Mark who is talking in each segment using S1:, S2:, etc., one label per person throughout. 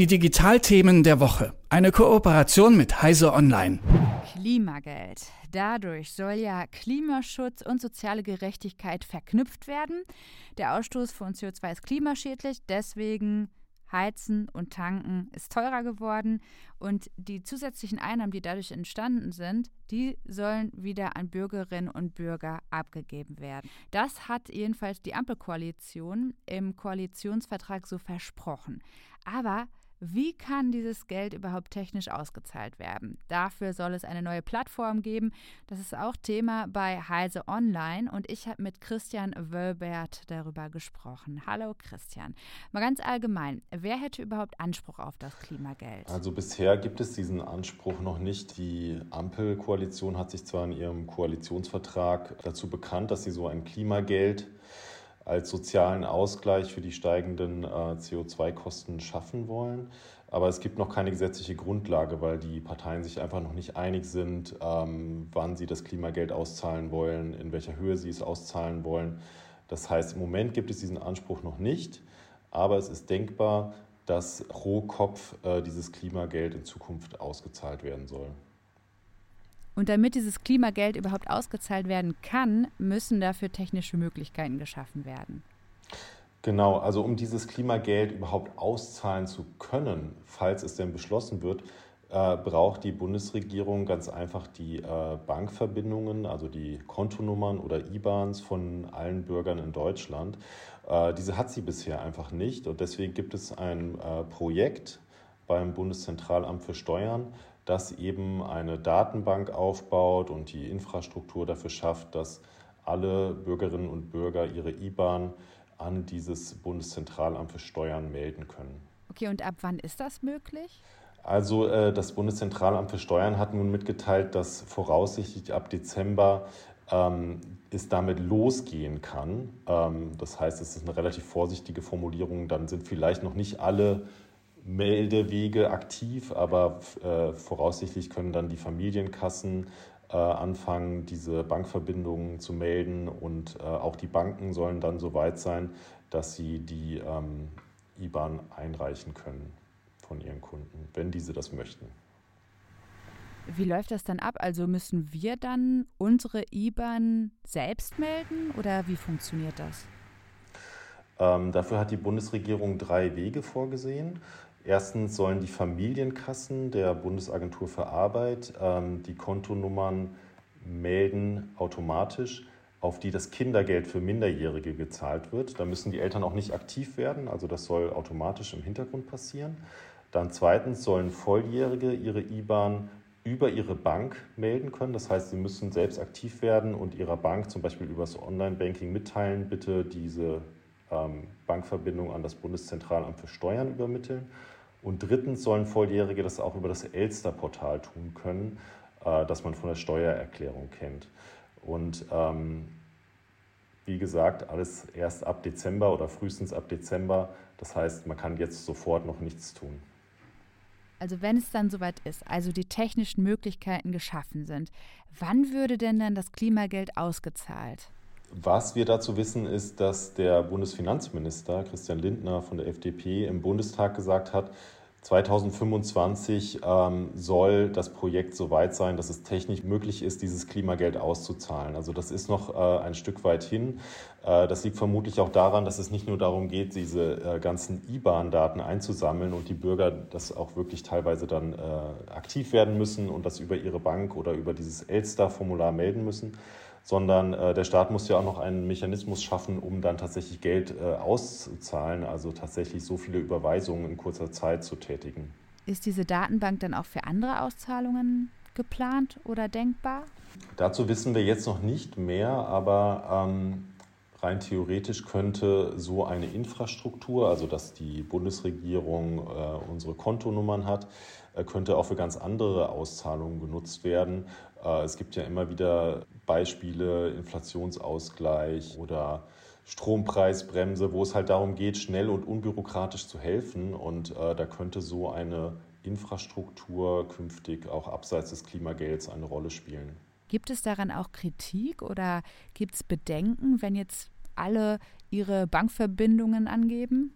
S1: Die Digitalthemen der Woche. Eine Kooperation mit Heise Online.
S2: Klimageld. Dadurch soll ja Klimaschutz und soziale Gerechtigkeit verknüpft werden. Der Ausstoß von CO2 ist klimaschädlich, deswegen Heizen und Tanken ist teurer geworden und die zusätzlichen Einnahmen, die dadurch entstanden sind, die sollen wieder an Bürgerinnen und Bürger abgegeben werden. Das hat jedenfalls die Ampelkoalition im Koalitionsvertrag so versprochen. Aber wie kann dieses Geld überhaupt technisch ausgezahlt werden? Dafür soll es eine neue Plattform geben. Das ist auch Thema bei Heise Online und ich habe mit Christian Wölbert darüber gesprochen. Hallo Christian. Mal ganz allgemein, wer hätte überhaupt Anspruch auf das Klimageld?
S3: Also bisher gibt es diesen Anspruch noch nicht. Die Ampelkoalition hat sich zwar in ihrem Koalitionsvertrag dazu bekannt, dass sie so ein Klimageld als sozialen Ausgleich für die steigenden äh, CO2-Kosten schaffen wollen. Aber es gibt noch keine gesetzliche Grundlage, weil die Parteien sich einfach noch nicht einig sind, ähm, wann sie das Klimageld auszahlen wollen, in welcher Höhe sie es auszahlen wollen. Das heißt, im Moment gibt es diesen Anspruch noch nicht, aber es ist denkbar, dass pro Kopf äh, dieses Klimageld in Zukunft ausgezahlt werden soll.
S2: Und damit dieses Klimageld überhaupt ausgezahlt werden kann, müssen dafür technische Möglichkeiten geschaffen werden.
S3: Genau, also um dieses Klimageld überhaupt auszahlen zu können, falls es denn beschlossen wird, äh, braucht die Bundesregierung ganz einfach die äh, Bankverbindungen, also die Kontonummern oder IBANs von allen Bürgern in Deutschland. Äh, diese hat sie bisher einfach nicht und deswegen gibt es ein äh, Projekt beim Bundeszentralamt für Steuern, das eben eine Datenbank aufbaut und die Infrastruktur dafür schafft, dass alle Bürgerinnen und Bürger ihre IBAN an dieses Bundeszentralamt für Steuern melden können.
S2: Okay, und ab wann ist das möglich?
S3: Also äh, das Bundeszentralamt für Steuern hat nun mitgeteilt, dass voraussichtlich ab Dezember ähm, es damit losgehen kann. Ähm, das heißt, es ist eine relativ vorsichtige Formulierung. Dann sind vielleicht noch nicht alle Meldewege aktiv, aber äh, voraussichtlich können dann die Familienkassen äh, anfangen, diese Bankverbindungen zu melden und äh, auch die Banken sollen dann so weit sein, dass sie die ähm, IBAN einreichen können von ihren Kunden, wenn diese das möchten.
S2: Wie läuft das dann ab? Also müssen wir dann unsere IBAN selbst melden oder wie funktioniert das?
S3: Ähm, dafür hat die Bundesregierung drei Wege vorgesehen. Erstens sollen die Familienkassen der Bundesagentur für Arbeit ähm, die Kontonummern melden automatisch, auf die das Kindergeld für Minderjährige gezahlt wird. Da müssen die Eltern auch nicht aktiv werden, also das soll automatisch im Hintergrund passieren. Dann zweitens sollen Volljährige ihre IBAN über ihre Bank melden können. Das heißt, sie müssen selbst aktiv werden und ihrer Bank zum Beispiel über das Online-Banking mitteilen, bitte diese ähm, Bankverbindung an das Bundeszentralamt für Steuern übermitteln. Und drittens sollen Volljährige das auch über das Elster-Portal tun können, äh, das man von der Steuererklärung kennt. Und ähm, wie gesagt, alles erst ab Dezember oder frühestens ab Dezember. Das heißt, man kann jetzt sofort noch nichts tun.
S2: Also wenn es dann soweit ist, also die technischen Möglichkeiten geschaffen sind, wann würde denn dann das Klimageld ausgezahlt?
S3: Was wir dazu wissen, ist, dass der Bundesfinanzminister Christian Lindner von der FDP im Bundestag gesagt hat, 2025 ähm, soll das Projekt so weit sein, dass es technisch möglich ist, dieses Klimageld auszuzahlen. Also das ist noch äh, ein Stück weit hin. Äh, das liegt vermutlich auch daran, dass es nicht nur darum geht, diese äh, ganzen IBAN-Daten einzusammeln und die Bürger das auch wirklich teilweise dann äh, aktiv werden müssen und das über ihre Bank oder über dieses Elster-Formular melden müssen, sondern äh, der Staat muss ja auch noch einen Mechanismus schaffen, um dann tatsächlich Geld äh, auszuzahlen, also tatsächlich so viele Überweisungen in kurzer Zeit zu tätigen.
S2: Ist diese Datenbank dann auch für andere Auszahlungen geplant oder denkbar?
S3: Dazu wissen wir jetzt noch nicht mehr, aber ähm, rein theoretisch könnte so eine Infrastruktur, also dass die Bundesregierung äh, unsere Kontonummern hat, äh, könnte auch für ganz andere Auszahlungen genutzt werden. Äh, es gibt ja immer wieder Beispiele, Inflationsausgleich oder Strompreisbremse, wo es halt darum geht, schnell und unbürokratisch zu helfen. Und äh, da könnte so eine Infrastruktur künftig auch abseits des Klimagelds eine Rolle spielen.
S2: Gibt es daran auch Kritik oder gibt es Bedenken, wenn jetzt alle ihre Bankverbindungen angeben?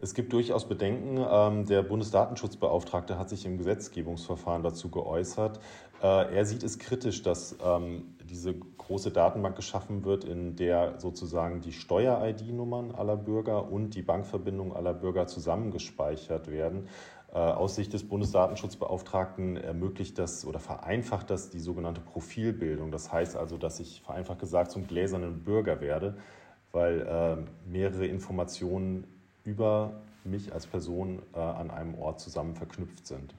S3: Es gibt durchaus Bedenken. Ähm, der Bundesdatenschutzbeauftragte hat sich im Gesetzgebungsverfahren dazu geäußert. Äh, er sieht es kritisch, dass ähm, diese große Datenbank geschaffen wird, in der sozusagen die Steuer-ID-Nummern aller Bürger und die Bankverbindung aller Bürger zusammengespeichert werden. Äh, aus Sicht des Bundesdatenschutzbeauftragten ermöglicht das oder vereinfacht das die sogenannte Profilbildung. Das heißt also, dass ich vereinfacht gesagt zum gläsernen Bürger werde, weil äh, mehrere Informationen über mich als Person äh, an einem Ort zusammen verknüpft sind.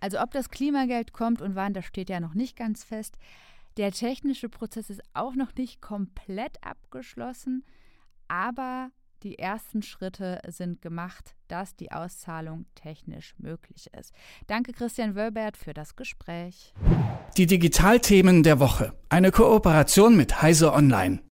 S2: Also ob das Klimageld kommt und wann, das steht ja noch nicht ganz fest. Der technische Prozess ist auch noch nicht komplett abgeschlossen, aber die ersten Schritte sind gemacht, dass die Auszahlung technisch möglich ist. Danke Christian Wölbert für das Gespräch.
S1: Die Digitalthemen der Woche. Eine Kooperation mit Heise Online.